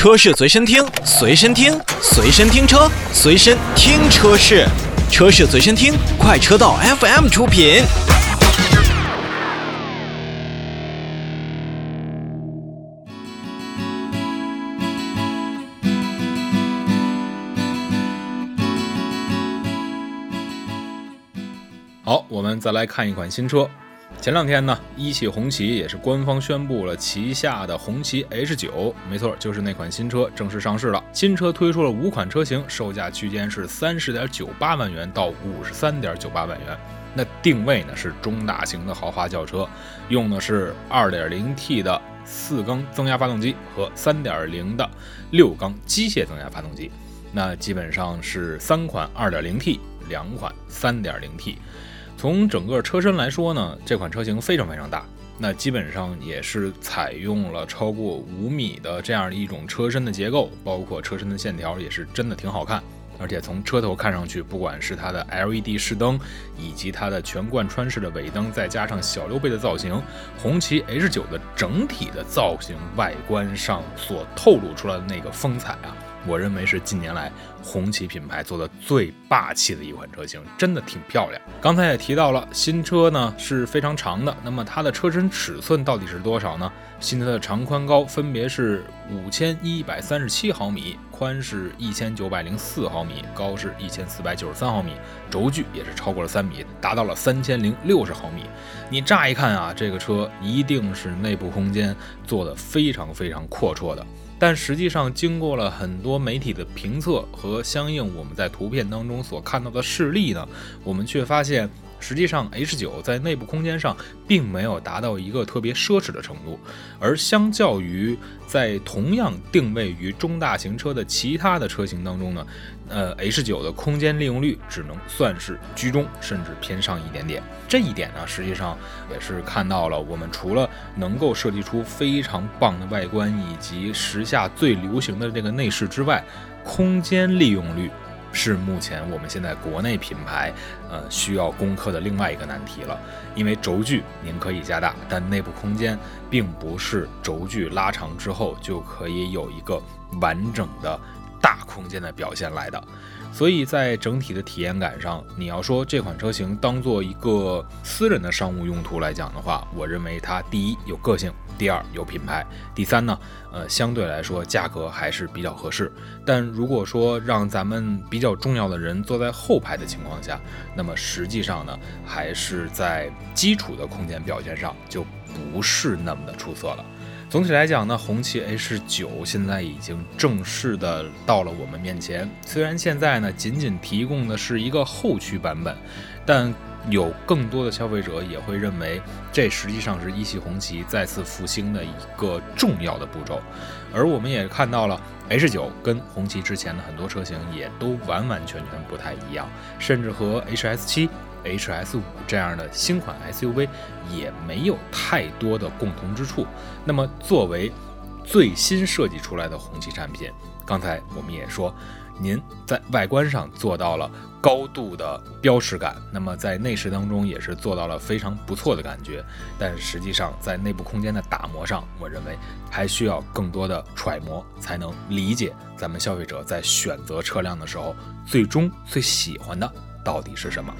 车市随身听，随身听，随身听车，随身听车市，车市随身听，快车道 FM 出品。好，我们再来看一款新车。前两天呢，一汽红旗也是官方宣布了旗下的红旗 H9，没错，就是那款新车正式上市了。新车推出了五款车型，售价区间是三十点九八万元到五十三点九八万元。那定位呢是中大型的豪华轿车，用的是二点零 T 的四缸增压发动机和三点零的六缸机械增压发动机。那基本上是三款二点零 T，两款三点零 T。从整个车身来说呢，这款车型非常非常大，那基本上也是采用了超过五米的这样的一种车身的结构，包括车身的线条也是真的挺好看。而且从车头看上去，不管是它的 LED 视灯，以及它的全贯穿式的尾灯，再加上小溜背的造型，红旗 H9 的整体的造型外观上所透露出来的那个风采啊。我认为是近年来红旗品牌做的最霸气的一款车型，真的挺漂亮。刚才也提到了，新车呢是非常长的，那么它的车身尺寸到底是多少呢？新车的长宽高分别是五千一百三十七毫米，宽是一千九百零四毫米，高是一千四百九十三毫米，轴距也是超过了三米，达到了三千零六十毫米。你乍一看啊，这个车一定是内部空间做的非常非常阔绰的。但实际上，经过了很多媒体的评测和相应我们在图片当中所看到的事例呢，我们却发现，实际上 H9 在内部空间上并没有达到一个特别奢侈的程度，而相较于在同样定位于中大型车的其他的车型当中呢。呃，H9 的空间利用率只能算是居中，甚至偏上一点点。这一点呢，实际上也是看到了，我们除了能够设计出非常棒的外观以及时下最流行的这个内饰之外，空间利用率是目前我们现在国内品牌呃需要攻克的另外一个难题了。因为轴距您可以加大，但内部空间并不是轴距拉长之后就可以有一个完整的。大空间的表现来的，所以在整体的体验感上，你要说这款车型当做一个私人的商务用途来讲的话，我认为它第一有个性，第二有品牌，第三呢，呃，相对来说价格还是比较合适。但如果说让咱们比较重要的人坐在后排的情况下，那么实际上呢，还是在基础的空间表现上就不是那么的出色了。总体来讲呢，红旗 H 九现在已经正式的到了我们面前。虽然现在呢仅仅提供的是一个后驱版本，但有更多的消费者也会认为，这实际上是一汽红旗再次复兴的一个重要的步骤。而我们也看到了 H 九跟红旗之前的很多车型也都完完全全不太一样，甚至和 H S 七。HS 五这样的新款 SUV 也没有太多的共同之处。那么，作为最新设计出来的红旗产品，刚才我们也说，您在外观上做到了高度的标识感，那么在内饰当中也是做到了非常不错的感觉。但实际上，在内部空间的打磨上，我认为还需要更多的揣摩，才能理解咱们消费者在选择车辆的时候，最终最喜欢的到底是什么。